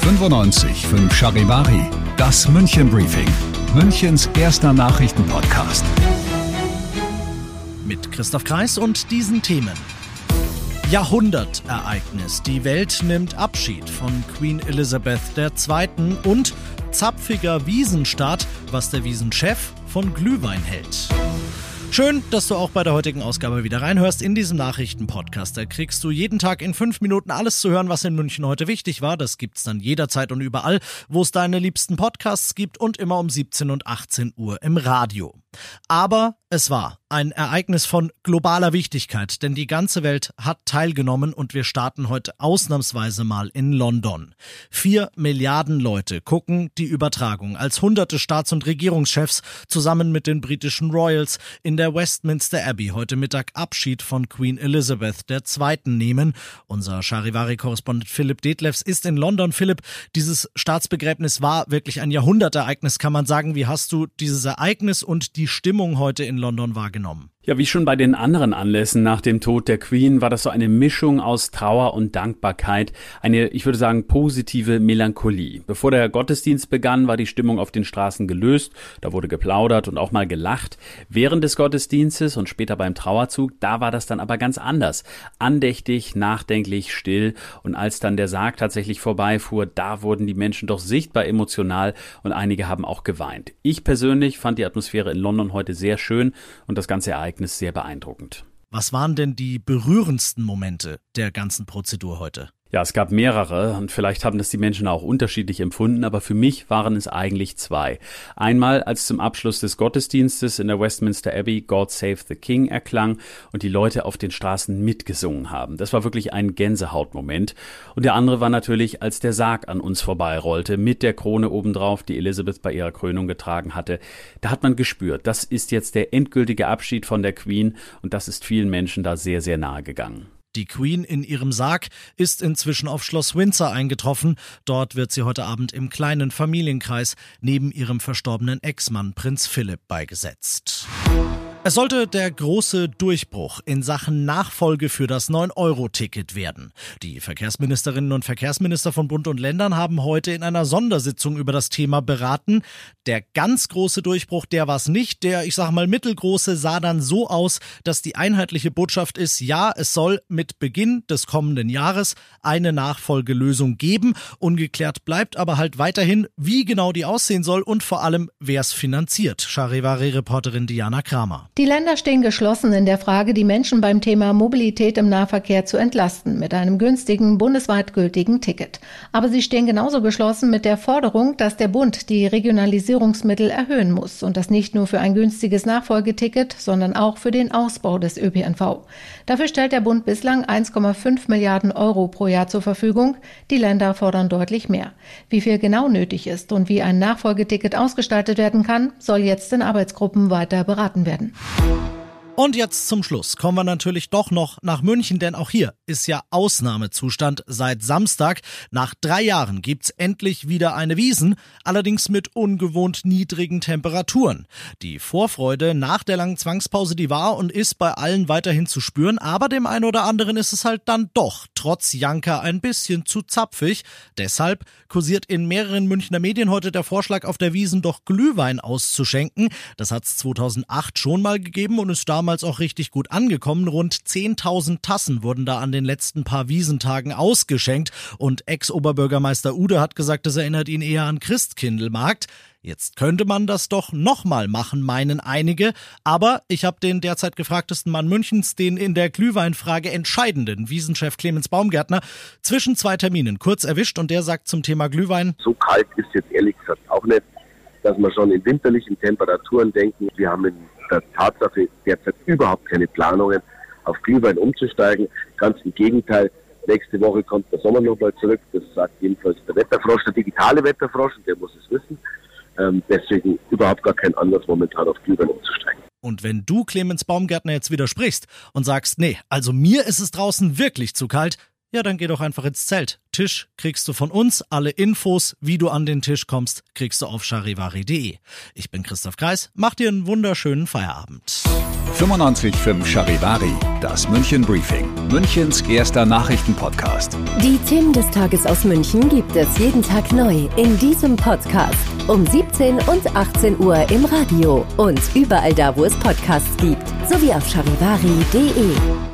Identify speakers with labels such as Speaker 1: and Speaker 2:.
Speaker 1: 95 5 Charivari, das München Briefing, Münchens erster Nachrichtenpodcast.
Speaker 2: Mit Christoph Kreis und diesen Themen. Jahrhundertereignis. Die Welt nimmt Abschied von Queen Elizabeth II. und zapfiger Wiesenstart, was der Wiesenchef von Glühwein hält. Schön, dass du auch bei der heutigen Ausgabe wieder reinhörst in diesem Nachrichtenpodcast. Da kriegst du jeden Tag in fünf Minuten alles zu hören, was in München heute wichtig war. Das gibt's dann jederzeit und überall, wo es deine liebsten Podcasts gibt und immer um 17 und 18 Uhr im Radio. Aber es war ein Ereignis von globaler Wichtigkeit, denn die ganze Welt hat teilgenommen und wir starten heute ausnahmsweise mal in London. Vier Milliarden Leute gucken die Übertragung, als hunderte Staats- und Regierungschefs zusammen mit den britischen Royals in der Westminster Abbey heute Mittag Abschied von Queen Elizabeth II. nehmen. Unser Charivari-Korrespondent Philipp Detlefs ist in London. Philipp, dieses Staatsbegräbnis war wirklich ein Jahrhundertereignis, kann man sagen. Wie hast du dieses Ereignis und die Stimmung heute in London wahrgenommen?
Speaker 3: Ja, wie schon bei den anderen Anlässen nach dem Tod der Queen war das so eine Mischung aus Trauer und Dankbarkeit, eine, ich würde sagen, positive Melancholie. Bevor der Gottesdienst begann, war die Stimmung auf den Straßen gelöst, da wurde geplaudert und auch mal gelacht. Während des Gottesdienstes und später beim Trauerzug, da war das dann aber ganz anders. Andächtig, nachdenklich, still und als dann der Sarg tatsächlich vorbeifuhr, da wurden die Menschen doch sichtbar emotional und einige haben auch geweint. Ich persönlich fand die Atmosphäre in London heute sehr schön und das ganze Ereignis Ereignis sehr beeindruckend.
Speaker 2: Was waren denn die berührendsten Momente der ganzen Prozedur heute?
Speaker 3: Ja, es gab mehrere und vielleicht haben das die Menschen auch unterschiedlich empfunden, aber für mich waren es eigentlich zwei. Einmal, als zum Abschluss des Gottesdienstes in der Westminster Abbey God Save the King erklang und die Leute auf den Straßen mitgesungen haben. Das war wirklich ein Gänsehautmoment. Und der andere war natürlich, als der Sarg an uns vorbeirollte, mit der Krone obendrauf, die Elizabeth bei ihrer Krönung getragen hatte. Da hat man gespürt, das ist jetzt der endgültige Abschied von der Queen und das ist vielen Menschen da sehr, sehr nahe gegangen.
Speaker 2: Die Queen in ihrem Sarg ist inzwischen auf Schloss Windsor eingetroffen. Dort wird sie heute Abend im kleinen Familienkreis neben ihrem verstorbenen Ex-Mann Prinz Philipp beigesetzt. Es sollte der große Durchbruch in Sachen Nachfolge für das 9-Euro-Ticket werden. Die Verkehrsministerinnen und Verkehrsminister von Bund und Ländern haben heute in einer Sondersitzung über das Thema beraten. Der ganz große Durchbruch, der war es nicht. Der, ich sag mal, mittelgroße sah dann so aus, dass die einheitliche Botschaft ist, ja, es soll mit Beginn des kommenden Jahres eine Nachfolgelösung geben. Ungeklärt bleibt aber halt weiterhin, wie genau die aussehen soll und vor allem, wer es finanziert. Charivari-Reporterin Diana Kramer.
Speaker 4: Die Länder stehen geschlossen in der Frage, die Menschen beim Thema Mobilität im Nahverkehr zu entlasten mit einem günstigen, bundesweit gültigen Ticket. Aber sie stehen genauso geschlossen mit der Forderung, dass der Bund die Regionalisierungsmittel erhöhen muss und das nicht nur für ein günstiges Nachfolgeticket, sondern auch für den Ausbau des ÖPNV. Dafür stellt der Bund bislang 1,5 Milliarden Euro pro Jahr zur Verfügung. Die Länder fordern deutlich mehr. Wie viel genau nötig ist und wie ein Nachfolgeticket ausgestaltet werden kann, soll jetzt in Arbeitsgruppen weiter beraten werden.
Speaker 2: Thank you Und jetzt zum Schluss kommen wir natürlich doch noch nach München, denn auch hier ist ja Ausnahmezustand seit Samstag. Nach drei Jahren gibt's endlich wieder eine Wiesen, allerdings mit ungewohnt niedrigen Temperaturen. Die Vorfreude nach der langen Zwangspause, die war und ist bei allen weiterhin zu spüren, aber dem einen oder anderen ist es halt dann doch trotz Janka ein bisschen zu zapfig. Deshalb kursiert in mehreren Münchner Medien heute der Vorschlag, auf der Wiesen doch Glühwein auszuschenken. Das hat's 2008 schon mal gegeben und ist damals auch richtig gut angekommen. Rund 10.000 Tassen wurden da an den letzten paar Wiesentagen ausgeschenkt und Ex-Oberbürgermeister Ude hat gesagt, das erinnert ihn eher an Christkindlmarkt. Jetzt könnte man das doch nochmal machen, meinen einige. Aber ich habe den derzeit gefragtesten Mann Münchens, den in der Glühweinfrage entscheidenden Wiesenchef Clemens Baumgärtner, zwischen zwei Terminen kurz erwischt und der sagt zum Thema Glühwein.
Speaker 5: So kalt ist jetzt ehrlich gesagt auch nicht, dass wir schon in winterlichen Temperaturen denken. Wir haben in der Tatsache derzeit überhaupt keine Planungen, auf Glühwein umzusteigen. Ganz im Gegenteil, nächste Woche kommt der Sommer nochmal zurück. Das sagt jedenfalls der Wetterfrosch, der digitale Wetterfrosch, und der muss es wissen. Ähm, deswegen überhaupt gar kein Anlass momentan auf Glühwein umzusteigen.
Speaker 2: Und wenn du Clemens Baumgärtner jetzt widersprichst und sagst, nee, also mir ist es draußen wirklich zu kalt, Ja, dann geh doch einfach ins Zelt. Tisch kriegst du von uns. Alle Infos, wie du an den Tisch kommst, kriegst du auf charivari.de. Ich bin Christoph Kreis. Mach dir einen wunderschönen Feierabend.
Speaker 1: 95.5 Charivari, das München Briefing, Münchens erster Nachrichtenpodcast.
Speaker 6: Die Themen des Tages aus München gibt es jeden Tag neu in diesem Podcast. Um 17 und 18 Uhr im Radio und überall da, wo es Podcasts gibt. Sowie auf charivari.de.